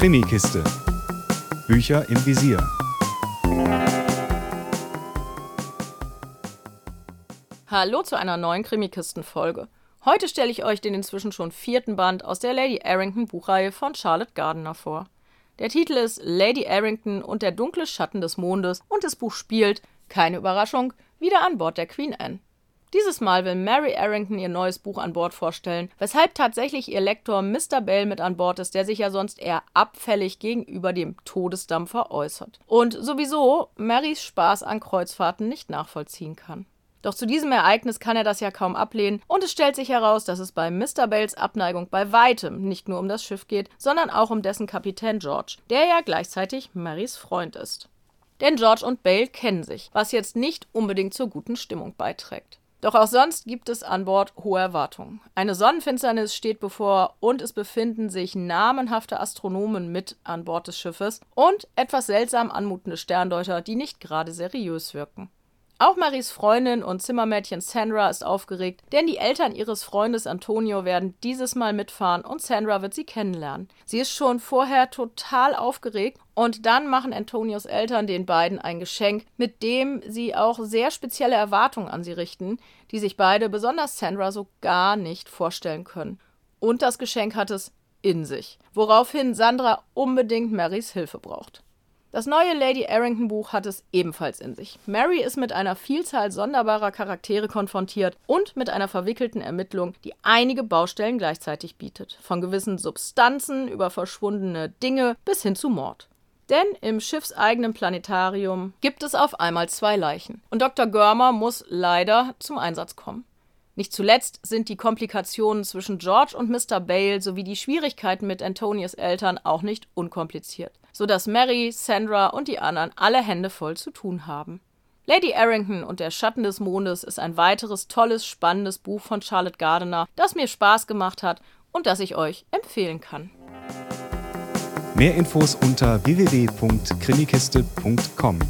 Krimikiste. Bücher im Visier. Hallo zu einer neuen Krimikisten-Folge. Heute stelle ich euch den inzwischen schon vierten Band aus der Lady Arrington Buchreihe von Charlotte Gardner vor. Der Titel ist Lady Arrington und der dunkle Schatten des Mondes und das Buch spielt, keine Überraschung, wieder an Bord der Queen Anne. Dieses Mal will Mary Arrington ihr neues Buch an Bord vorstellen, weshalb tatsächlich ihr Lektor Mr. Bale mit an Bord ist, der sich ja sonst eher abfällig gegenüber dem Todesdampfer äußert. Und sowieso Marys Spaß an Kreuzfahrten nicht nachvollziehen kann. Doch zu diesem Ereignis kann er das ja kaum ablehnen und es stellt sich heraus, dass es bei Mr. Bales Abneigung bei weitem nicht nur um das Schiff geht, sondern auch um dessen Kapitän George, der ja gleichzeitig Marys Freund ist. Denn George und Bale kennen sich, was jetzt nicht unbedingt zur guten Stimmung beiträgt. Doch auch sonst gibt es an Bord hohe Erwartungen. Eine Sonnenfinsternis steht bevor und es befinden sich namenhafte Astronomen mit an Bord des Schiffes und etwas seltsam anmutende Sterndeuter, die nicht gerade seriös wirken. Auch Maries Freundin und Zimmermädchen Sandra ist aufgeregt, denn die Eltern ihres Freundes Antonio werden dieses Mal mitfahren und Sandra wird sie kennenlernen. Sie ist schon vorher total aufgeregt und dann machen Antonios Eltern den beiden ein Geschenk, mit dem sie auch sehr spezielle Erwartungen an sie richten, die sich beide, besonders Sandra, so gar nicht vorstellen können. Und das Geschenk hat es in sich, woraufhin Sandra unbedingt Marys Hilfe braucht. Das neue Lady Arrington Buch hat es ebenfalls in sich. Mary ist mit einer Vielzahl sonderbarer Charaktere konfrontiert und mit einer verwickelten Ermittlung, die einige Baustellen gleichzeitig bietet. Von gewissen Substanzen über verschwundene Dinge bis hin zu Mord. Denn im schiffseigenen Planetarium gibt es auf einmal zwei Leichen. Und Dr. Görmer muss leider zum Einsatz kommen. Nicht zuletzt sind die Komplikationen zwischen George und Mr. Bale sowie die Schwierigkeiten mit Antonias Eltern auch nicht unkompliziert, sodass Mary, Sandra und die anderen alle Hände voll zu tun haben. Lady Arrington und der Schatten des Mondes ist ein weiteres tolles, spannendes Buch von Charlotte Gardiner, das mir Spaß gemacht hat und das ich euch empfehlen kann. Mehr Infos unter www.krimikiste.com.